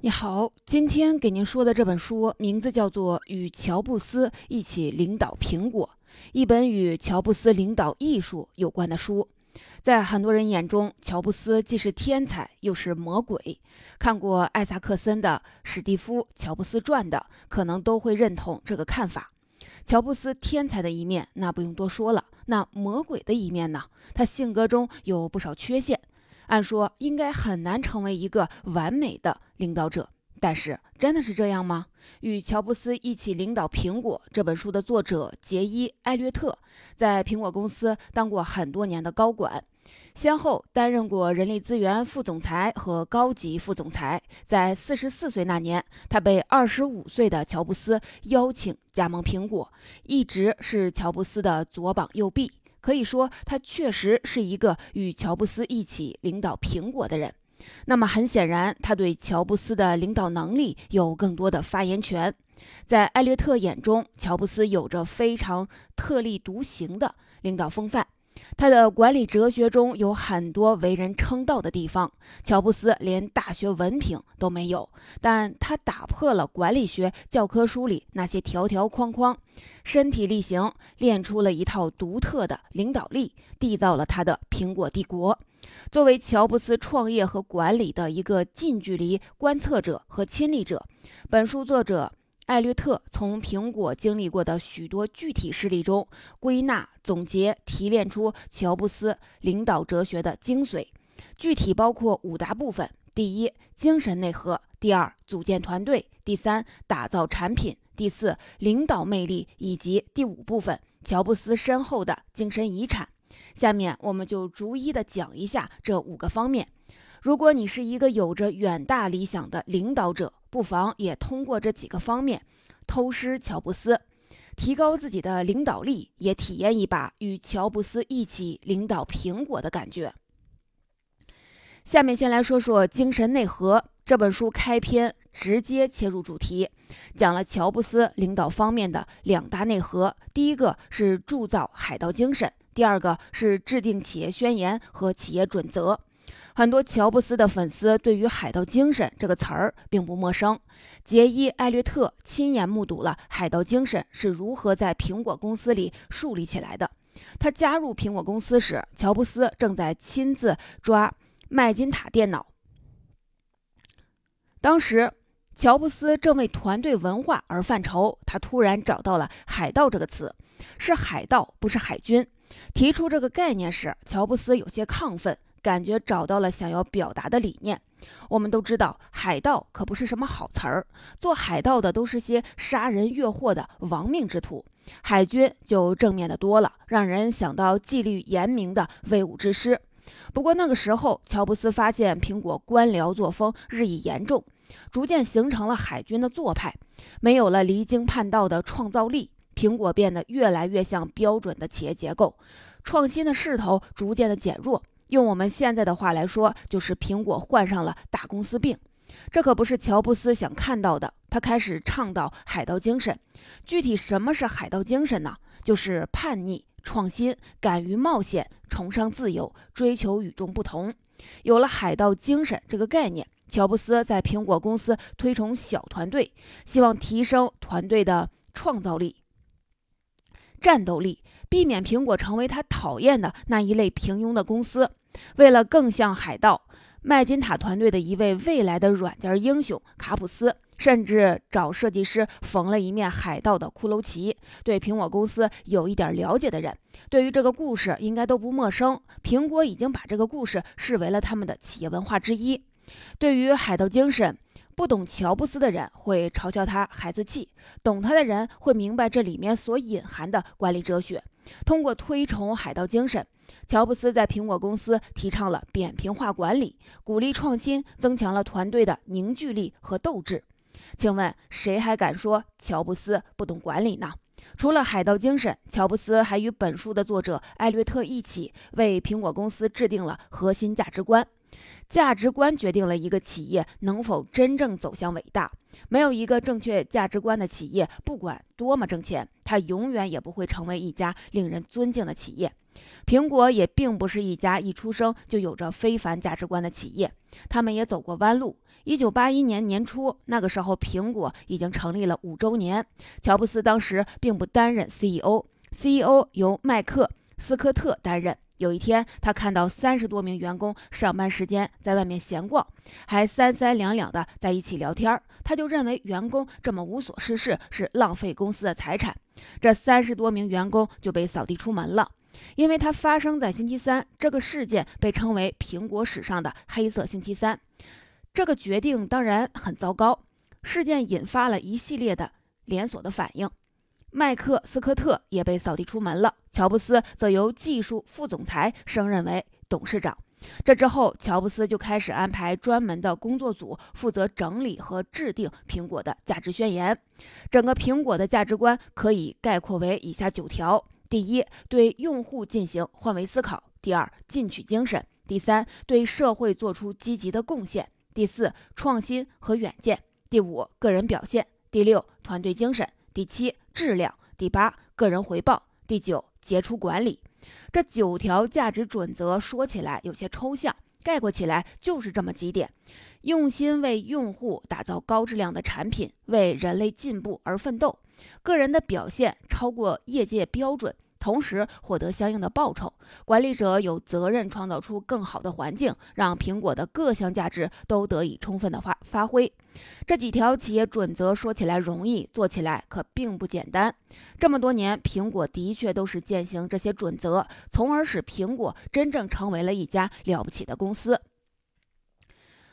你好，今天给您说的这本书名字叫做《与乔布斯一起领导苹果》，一本与乔布斯领导艺术有关的书。在很多人眼中，乔布斯既是天才又是魔鬼。看过艾萨克森的《史蒂夫·乔布斯传》的，可能都会认同这个看法。乔布斯天才的一面，那不用多说了。那魔鬼的一面呢？他性格中有不少缺陷。按说应该很难成为一个完美的领导者，但是真的是这样吗？与乔布斯一起领导苹果这本书的作者杰伊·艾略特，在苹果公司当过很多年的高管，先后担任过人力资源副总裁和高级副总裁。在四十四岁那年，他被二十五岁的乔布斯邀请加盟苹果，一直是乔布斯的左膀右臂。可以说，他确实是一个与乔布斯一起领导苹果的人。那么，很显然，他对乔布斯的领导能力有更多的发言权。在艾略特眼中，乔布斯有着非常特立独行的领导风范。他的管理哲学中有很多为人称道的地方。乔布斯连大学文凭都没有，但他打破了管理学教科书里那些条条框框，身体力行练出了一套独特的领导力，缔造了他的苹果帝国。作为乔布斯创业和管理的一个近距离观测者和亲历者，本书作者。艾略特从苹果经历过的许多具体事例中归纳、总结、提炼出乔布斯领导哲学的精髓，具体包括五大部分：第一，精神内核；第二，组建团队；第三，打造产品；第四，领导魅力；以及第五部分，乔布斯身后的精神遗产。下面我们就逐一的讲一下这五个方面。如果你是一个有着远大理想的领导者，不妨也通过这几个方面偷师乔布斯，提高自己的领导力，也体验一把与乔布斯一起领导苹果的感觉。下面先来说说精神内核。这本书开篇直接切入主题，讲了乔布斯领导方面的两大内核：第一个是铸造海盗精神，第二个是制定企业宣言和企业准则。很多乔布斯的粉丝对于“海盗精神”这个词儿并不陌生。杰伊·艾略特亲眼目睹了海盗精神是如何在苹果公司里树立起来的。他加入苹果公司时，乔布斯正在亲自抓麦金塔电脑。当时，乔布斯正为团队文化而犯愁，他突然找到了“海盗”这个词，是海盗，不是海军。提出这个概念时，乔布斯有些亢奋。感觉找到了想要表达的理念。我们都知道，海盗可不是什么好词儿，做海盗的都是些杀人越货的亡命之徒。海军就正面的多了，让人想到纪律严明的威武之师。不过那个时候，乔布斯发现苹果官僚作风日益严重，逐渐形成了海军的做派，没有了离经叛道的创造力，苹果变得越来越像标准的企业结构，创新的势头逐渐的减弱。用我们现在的话来说，就是苹果患上了大公司病，这可不是乔布斯想看到的。他开始倡导海盗精神。具体什么是海盗精神呢？就是叛逆、创新、敢于冒险、崇尚自由、追求与众不同。有了海盗精神这个概念，乔布斯在苹果公司推崇小团队，希望提升团队的创造力、战斗力。避免苹果成为他讨厌的那一类平庸的公司。为了更像海盗，麦金塔团队的一位未来的软件英雄卡普斯，甚至找设计师缝了一面海盗的骷髅旗。对苹果公司有一点了解的人，对于这个故事应该都不陌生。苹果已经把这个故事视为了他们的企业文化之一。对于海盗精神。不懂乔布斯的人会嘲笑他孩子气，懂他的人会明白这里面所隐含的管理哲学。通过推崇海盗精神，乔布斯在苹果公司提倡了扁平化管理，鼓励创新，增强了团队的凝聚力和斗志。请问谁还敢说乔布斯不懂管理呢？除了海盗精神，乔布斯还与本书的作者艾略特一起为苹果公司制定了核心价值观。价值观决定了一个企业能否真正走向伟大。没有一个正确价值观的企业，不管多么挣钱，它永远也不会成为一家令人尊敬的企业。苹果也并不是一家一出生就有着非凡价值观的企业，他们也走过弯路。一九八一年年初，那个时候苹果已经成立了五周年，乔布斯当时并不担任 CEO，CEO 由麦克斯科特担任。有一天，他看到三十多名员工上班时间在外面闲逛，还三三两两的在一起聊天他就认为员工这么无所事事是浪费公司的财产，这三十多名员工就被扫地出门了。因为它发生在星期三，这个事件被称为苹果史上的黑色星期三。这个决定当然很糟糕，事件引发了一系列的连锁的反应。麦克斯科特也被扫地出门了，乔布斯则由技术副总裁升任为董事长。这之后，乔布斯就开始安排专门的工作组负责整理和制定苹果的价值宣言。整个苹果的价值观可以概括为以下九条。第一，对用户进行换位思考；第二，进取精神；第三，对社会做出积极的贡献；第四，创新和远见；第五，个人表现；第六，团队精神；第七，质量；第八，个人回报；第九，杰出管理。这九条价值准则说起来有些抽象，概括起来就是这么几点：用心为用户打造高质量的产品，为人类进步而奋斗。个人的表现超过业界标准，同时获得相应的报酬。管理者有责任创造出更好的环境，让苹果的各项价值都得以充分的发发挥。这几条企业准则说起来容易，做起来可并不简单。这么多年，苹果的确都是践行这些准则，从而使苹果真正成为了一家了不起的公司。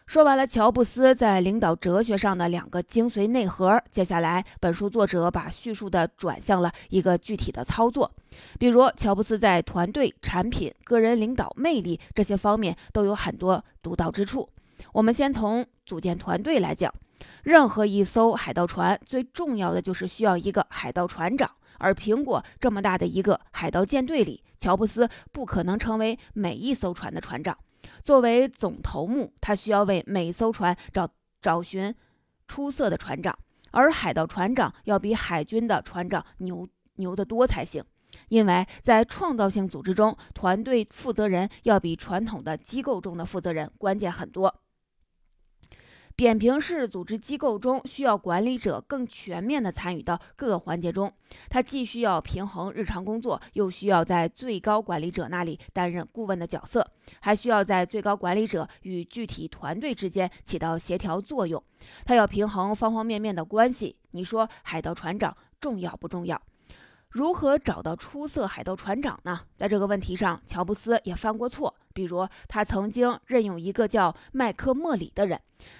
说完了乔布斯在领导哲学上的两个精髓内核，接下来本书作者把叙述的转向了一个具体的操作，比如乔布斯在团队、产品、个人领导魅力这些方面都有很多独到之处。我们先从组建团队来讲，任何一艘海盗船最重要的就是需要一个海盗船长，而苹果这么大的一个海盗舰队里，乔布斯不可能成为每一艘船的船长。作为总头目，他需要为每艘船找找寻出色的船长，而海盗船长要比海军的船长牛牛得多才行。因为在创造性组织中，团队负责人要比传统的机构中的负责人关键很多。扁平式组织机构中，需要管理者更全面地参与到各个环节中。他既需要平衡日常工作，又需要在最高管理者那里担任顾问的角色，还需要在最高管理者与具体团队之间起到协调作用。他要平衡方方面面的关系。你说海盗船长重要不重要？如何找到出色海盗船长呢？在这个问题上，乔布斯也犯过错。比如，他曾经任用一个叫麦克莫里的人。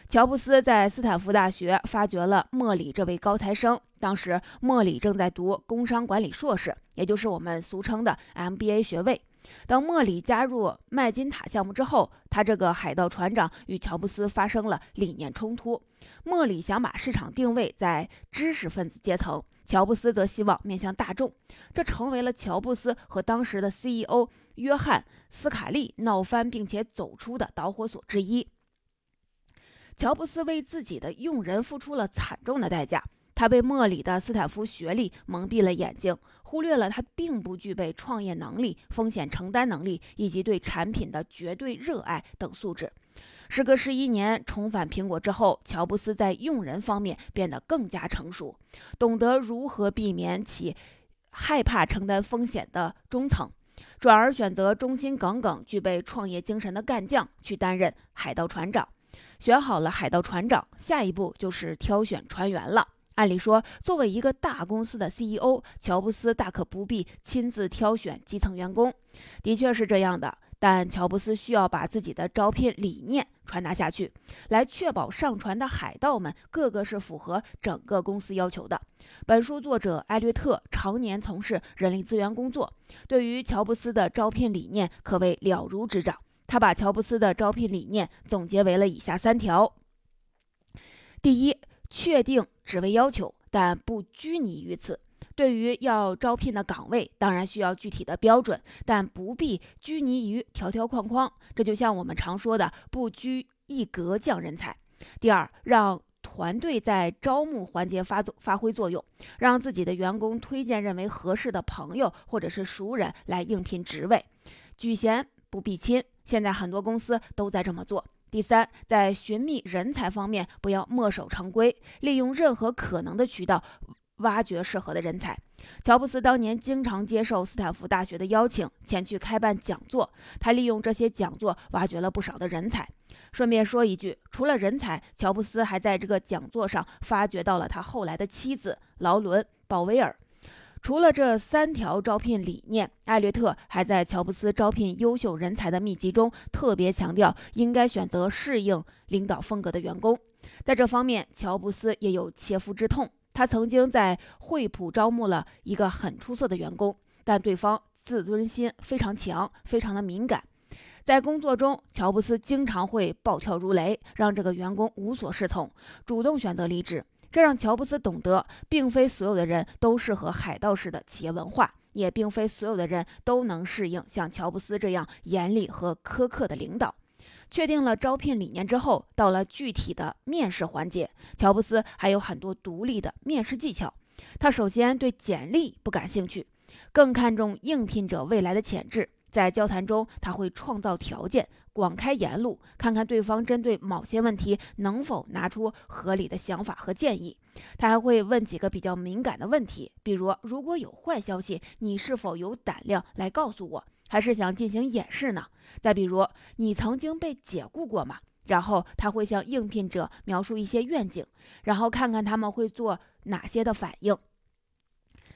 乔布斯在斯坦福大学发掘了莫里这位高材生。当时，莫里正在读工商管理硕士，也就是我们俗称的 MBA 学位。当莫里加入麦金塔项目之后，他这个海盗船长与乔布斯发生了理念冲突。莫里想把市场定位在知识分子阶层。乔布斯则希望面向大众，这成为了乔布斯和当时的 CEO 约翰斯卡利闹翻并且走出的导火索之一。乔布斯为自己的用人付出了惨重的代价，他被莫里的斯坦福学历蒙蔽了眼睛，忽略了他并不具备创业能力、风险承担能力以及对产品的绝对热爱等素质。时隔十一年重返苹果之后，乔布斯在用人方面变得更加成熟，懂得如何避免起害怕承担风险的中层，转而选择忠心耿耿、具备创业精神的干将去担任海盗船长。选好了海盗船长，下一步就是挑选船员了。按理说，作为一个大公司的 CEO，乔布斯大可不必亲自挑选基层员工，的确是这样的。但乔布斯需要把自己的招聘理念传达下去，来确保上船的海盗们个个是符合整个公司要求的。本书作者艾略特常年从事人力资源工作，对于乔布斯的招聘理念可谓了如指掌。他把乔布斯的招聘理念总结为了以下三条：第一，确定职位要求，但不拘泥于此。对于要招聘的岗位，当然需要具体的标准，但不必拘泥于条条框框。这就像我们常说的“不拘一格降人才”。第二，让团队在招募环节发发挥作用，让自己的员工推荐认为合适的朋友或者是熟人来应聘职位，举贤不避亲。现在很多公司都在这么做。第三，在寻觅人才方面，不要墨守成规，利用任何可能的渠道挖掘适合的人才。乔布斯当年经常接受斯坦福大学的邀请，前去开办讲座。他利用这些讲座挖掘了不少的人才。顺便说一句，除了人才，乔布斯还在这个讲座上发掘到了他后来的妻子劳伦·鲍威尔。除了这三条招聘理念，艾略特还在乔布斯招聘优秀人才的秘籍中特别强调，应该选择适应领导风格的员工。在这方面，乔布斯也有切肤之痛。他曾经在惠普招募了一个很出色的员工，但对方自尊心非常强，非常的敏感。在工作中，乔布斯经常会暴跳如雷，让这个员工无所适从，主动选择离职。这让乔布斯懂得，并非所有的人都适合海盗式的企业文化，也并非所有的人都能适应像乔布斯这样严厉和苛刻的领导。确定了招聘理念之后，到了具体的面试环节，乔布斯还有很多独立的面试技巧。他首先对简历不感兴趣，更看重应聘者未来的潜质。在交谈中，他会创造条件，广开言路，看看对方针对某些问题能否拿出合理的想法和建议。他还会问几个比较敏感的问题，比如如果有坏消息，你是否有胆量来告诉我，还是想进行演示呢？再比如，你曾经被解雇过吗？然后他会向应聘者描述一些愿景，然后看看他们会做哪些的反应。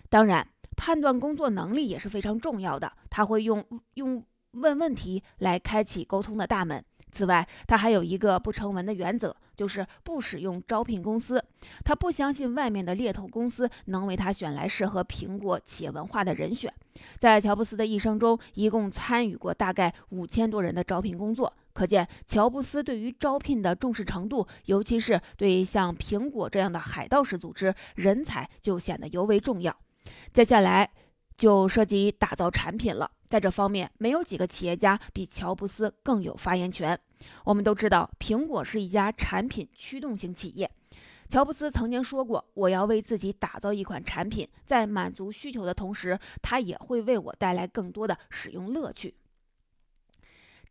当然。判断工作能力也是非常重要的，他会用用问问题来开启沟通的大门。此外，他还有一个不成文的原则，就是不使用招聘公司。他不相信外面的猎头公司能为他选来适合苹果企业文化的人选。在乔布斯的一生中，一共参与过大概五千多人的招聘工作，可见乔布斯对于招聘的重视程度，尤其是对像苹果这样的海盗式组织，人才就显得尤为重要。接下来就涉及打造产品了，在这方面，没有几个企业家比乔布斯更有发言权。我们都知道，苹果是一家产品驱动型企业。乔布斯曾经说过：“我要为自己打造一款产品，在满足需求的同时，它也会为我带来更多的使用乐趣。”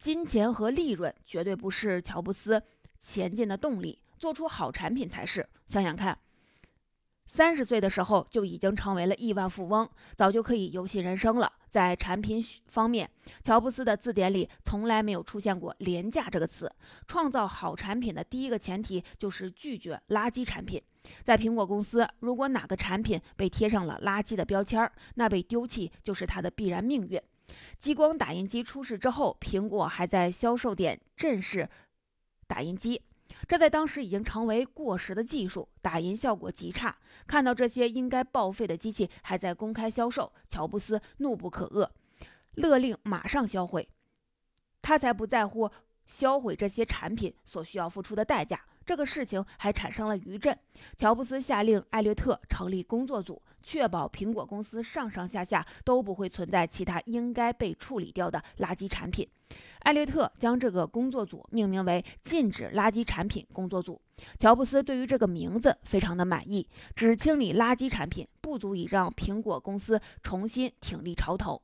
金钱和利润绝对不是乔布斯前进的动力，做出好产品才是。想想看。三十岁的时候就已经成为了亿万富翁，早就可以游戏人生了。在产品方面，乔布斯的字典里从来没有出现过“廉价”这个词。创造好产品的第一个前提就是拒绝垃圾产品。在苹果公司，如果哪个产品被贴上了垃圾的标签，那被丢弃就是它的必然命运。激光打印机出事之后，苹果还在销售点正式打印机。这在当时已经成为过时的技术，打印效果极差。看到这些应该报废的机器还在公开销售，乔布斯怒不可遏，勒令马上销毁。他才不在乎销毁这些产品所需要付出的代价。这个事情还产生了余震。乔布斯下令艾略特成立工作组，确保苹果公司上上下下都不会存在其他应该被处理掉的垃圾产品。艾略特将这个工作组命名为“禁止垃圾产品工作组”。乔布斯对于这个名字非常的满意，只清理垃圾产品不足以让苹果公司重新挺立潮头。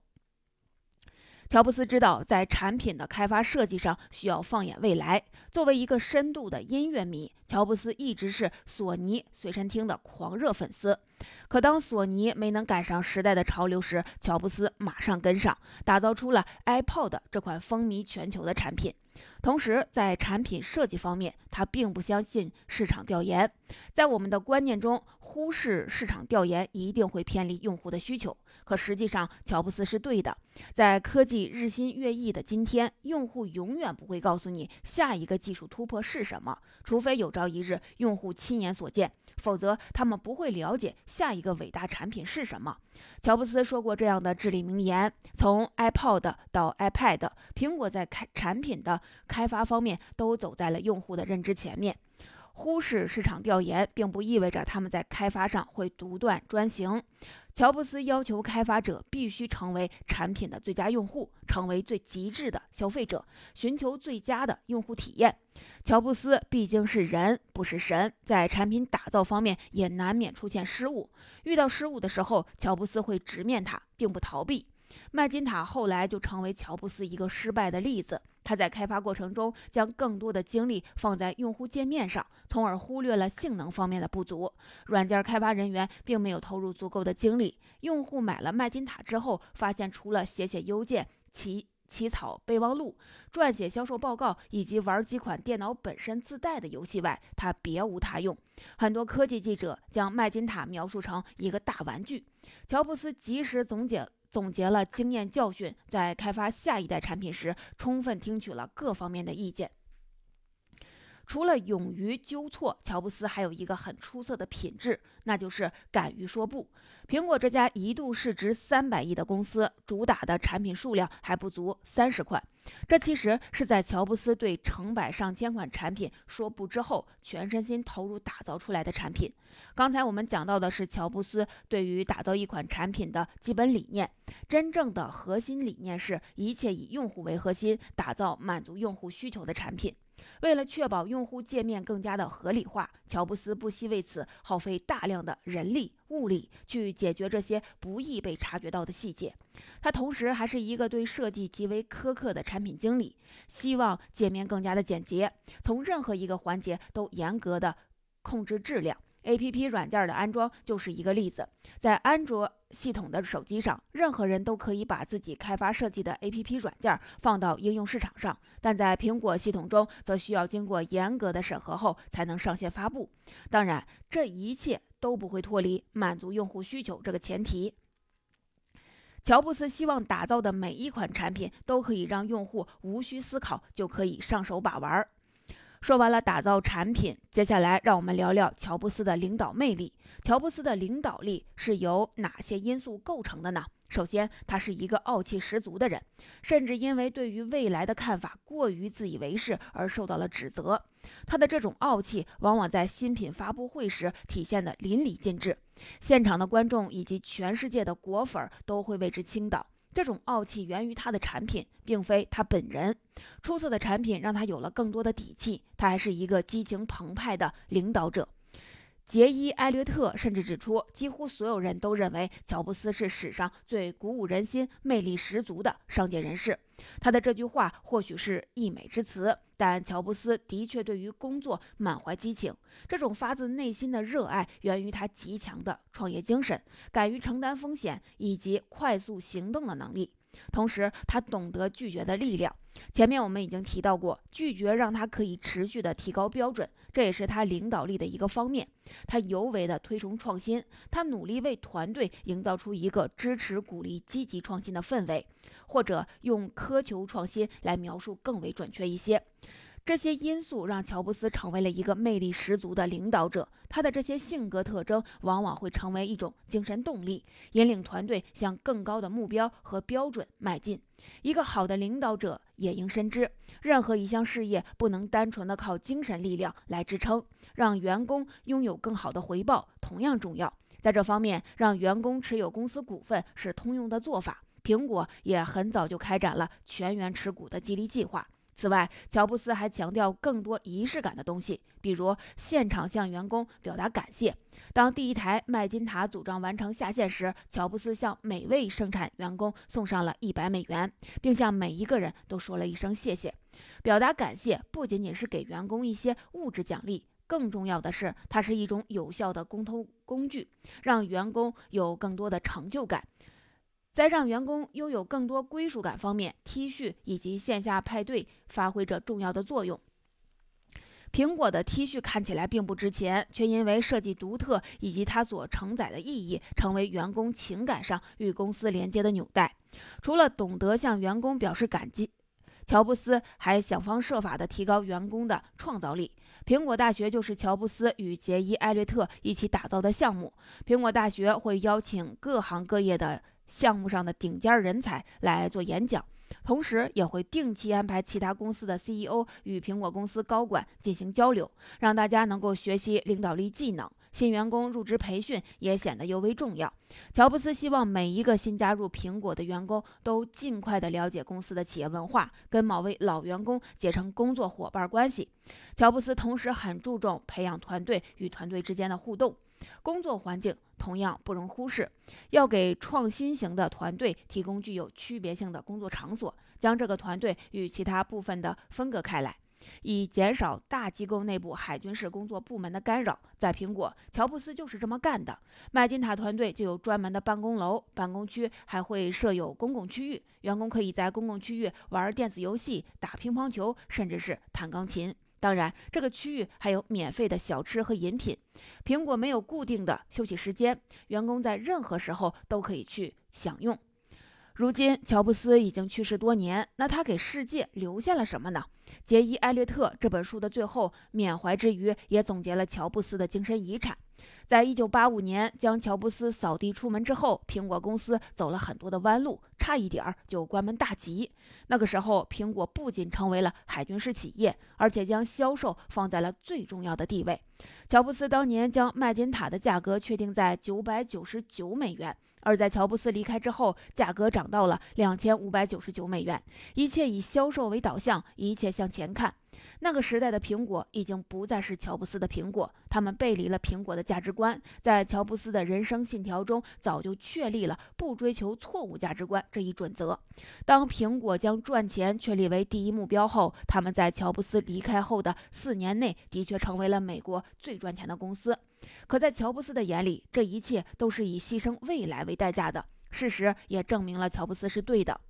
乔布斯知道，在产品的开发设计上需要放眼未来。作为一个深度的音乐迷，乔布斯一直是索尼随身听的狂热粉丝。可当索尼没能赶上时代的潮流时，乔布斯马上跟上，打造出了 iPod 这款风靡全球的产品。同时，在产品设计方面，他并不相信市场调研。在我们的观念中，忽视市场调研一定会偏离用户的需求。可实际上，乔布斯是对的。在科技日新月异的今天，用户永远不会告诉你下一个技术突破是什么，除非有朝一日用户亲眼所见，否则他们不会了解下一个伟大产品是什么。乔布斯说过这样的至理名言：从 iPod 到 iPad，苹果在开产品的开发方面都走在了用户的认知前面。忽视市场调研，并不意味着他们在开发上会独断专行。乔布斯要求开发者必须成为产品的最佳用户，成为最极致的消费者，寻求最佳的用户体验。乔布斯毕竟是人，不是神，在产品打造方面也难免出现失误。遇到失误的时候，乔布斯会直面它，并不逃避。麦金塔后来就成为乔布斯一个失败的例子。他在开发过程中将更多的精力放在用户界面上，从而忽略了性能方面的不足。软件开发人员并没有投入足够的精力。用户买了麦金塔之后，发现除了写写邮件、起起草备忘录、撰写销售报告以及玩几款电脑本身自带的游戏外，它别无他用。很多科技记者将麦金塔描述成一个大玩具。乔布斯及时总结。总结了经验教训，在开发下一代产品时，充分听取了各方面的意见。除了勇于纠错，乔布斯还有一个很出色的品质，那就是敢于说不。苹果这家一度市值三百亿的公司，主打的产品数量还不足三十款。这其实是在乔布斯对成百上千款产品说不之后，全身心投入打造出来的产品。刚才我们讲到的是乔布斯对于打造一款产品的基本理念，真正的核心理念是一切以用户为核心，打造满足用户需求的产品。为了确保用户界面更加的合理化，乔布斯不惜为此耗费大量的人力物力去解决这些不易被察觉到的细节。他同时还是一个对设计极为苛刻的产品经理，希望界面更加的简洁，从任何一个环节都严格的控制质量。A P P 软件的安装就是一个例子，在安卓系统的手机上，任何人都可以把自己开发设计的 A P P 软件放到应用市场上，但在苹果系统中，则需要经过严格的审核后才能上线发布。当然，这一切都不会脱离满足用户需求这个前提。乔布斯希望打造的每一款产品都可以让用户无需思考就可以上手把玩。说完了打造产品，接下来让我们聊聊乔布斯的领导魅力。乔布斯的领导力是由哪些因素构成的呢？首先，他是一个傲气十足的人，甚至因为对于未来的看法过于自以为是而受到了指责。他的这种傲气往往在新品发布会时体现得淋漓尽致，现场的观众以及全世界的果粉都会为之倾倒。这种傲气源于他的产品，并非他本人。出色的产品让他有了更多的底气。他还是一个激情澎湃的领导者。杰伊·艾略特甚至指出，几乎所有人都认为乔布斯是史上最鼓舞人心、魅力十足的商界人士。他的这句话或许是溢美之词，但乔布斯的确对于工作满怀激情。这种发自内心的热爱源于他极强的创业精神、敢于承担风险以及快速行动的能力。同时，他懂得拒绝的力量。前面我们已经提到过，拒绝让他可以持续的提高标准，这也是他领导力的一个方面。他尤为的推崇创新，他努力为团队营造出一个支持、鼓励积极创新的氛围，或者用苛求创新来描述更为准确一些。这些因素让乔布斯成为了一个魅力十足的领导者。他的这些性格特征往往会成为一种精神动力，引领团队向更高的目标和标准迈进。一个好的领导者也应深知，任何一项事业不能单纯的靠精神力量来支撑，让员工拥有更好的回报同样重要。在这方面，让员工持有公司股份是通用的做法。苹果也很早就开展了全员持股的激励计划。此外，乔布斯还强调更多仪式感的东西，比如现场向员工表达感谢。当第一台麦金塔组装完成下线时，乔布斯向每位生产员工送上了一百美元，并向每一个人都说了一声谢谢。表达感谢不仅仅是给员工一些物质奖励，更重要的是，它是一种有效的沟通工具，让员工有更多的成就感。在让员工拥有更多归属感方面，T 恤以及线下派对发挥着重要的作用。苹果的 T 恤看起来并不值钱，却因为设计独特以及它所承载的意义，成为员工情感上与公司连接的纽带。除了懂得向员工表示感激，乔布斯还想方设法地提高员工的创造力。苹果大学就是乔布斯与杰伊·艾略特一起打造的项目。苹果大学会邀请各行各业的。项目上的顶尖人才来做演讲，同时也会定期安排其他公司的 CEO 与苹果公司高管进行交流，让大家能够学习领导力技能。新员工入职培训也显得尤为重要。乔布斯希望每一个新加入苹果的员工都尽快的了解公司的企业文化，跟某位老员工结成工作伙伴关系。乔布斯同时很注重培养团队与团队之间的互动，工作环境同样不容忽视，要给创新型的团队提供具有区别性的工作场所，将这个团队与其他部分的分割开来。以减少大机构内部海军式工作部门的干扰。在苹果，乔布斯就是这么干的。麦金塔团队就有专门的办公楼，办公区还会设有公共区域，员工可以在公共区域玩电子游戏、打乒乓球，甚至是弹钢琴。当然，这个区域还有免费的小吃和饮品。苹果没有固定的休息时间，员工在任何时候都可以去享用。如今，乔布斯已经去世多年，那他给世界留下了什么呢？杰伊·艾略特这本书的最后缅怀之余，也总结了乔布斯的精神遗产。在一九八五年将乔布斯扫地出门之后，苹果公司走了很多的弯路，差一点儿就关门大吉。那个时候，苹果不仅成为了海军式企业，而且将销售放在了最重要的地位。乔布斯当年将麦金塔的价格确定在九百九十九美元。而在乔布斯离开之后，价格涨到了两千五百九十九美元。一切以销售为导向，一切向前看。那个时代的苹果已经不再是乔布斯的苹果，他们背离了苹果的价值观。在乔布斯的人生信条中，早就确立了不追求错误价值观这一准则。当苹果将赚钱确立为第一目标后，他们在乔布斯离开后的四年内，的确成为了美国最赚钱的公司。可在乔布斯的眼里，这一切都是以牺牲未来为代价的。事实也证明了乔布斯是对的。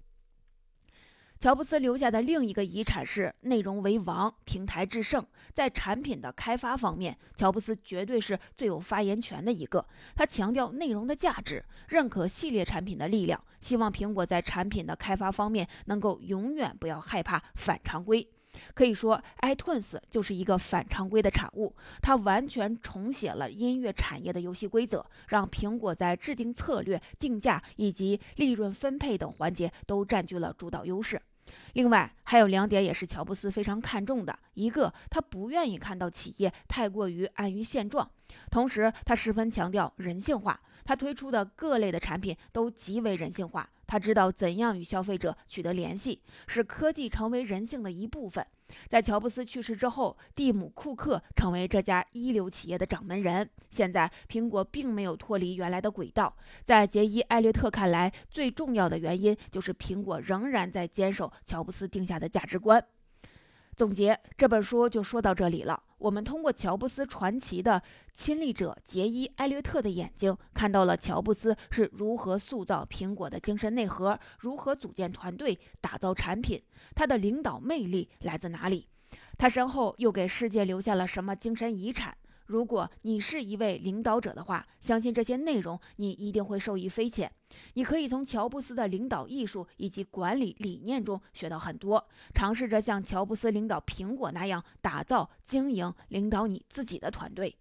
乔布斯留下的另一个遗产是内容为王，平台制胜。在产品的开发方面，乔布斯绝对是最有发言权的一个。他强调内容的价值，认可系列产品的力量，希望苹果在产品的开发方面能够永远不要害怕反常规。可以说，iTunes 就是一个反常规的产物。它完全重写了音乐产业的游戏规则，让苹果在制定策略、定价以及利润分配等环节都占据了主导优势。另外，还有两点也是乔布斯非常看重的：一个，他不愿意看到企业太过于安于现状；同时，他十分强调人性化。他推出的各类的产品都极为人性化。他知道怎样与消费者取得联系，使科技成为人性的一部分。在乔布斯去世之后，蒂姆·库克成为这家一流企业的掌门人。现在，苹果并没有脱离原来的轨道。在杰伊·艾略特看来，最重要的原因就是苹果仍然在坚守乔布斯定下的价值观。总结这本书就说到这里了。我们通过乔布斯传奇的亲历者杰伊·埃略特的眼睛，看到了乔布斯是如何塑造苹果的精神内核，如何组建团队、打造产品，他的领导魅力来自哪里？他身后又给世界留下了什么精神遗产？如果你是一位领导者的话，相信这些内容你一定会受益匪浅。你可以从乔布斯的领导艺术以及管理理念中学到很多，尝试着像乔布斯领导苹果那样打造、经营、领导你自己的团队。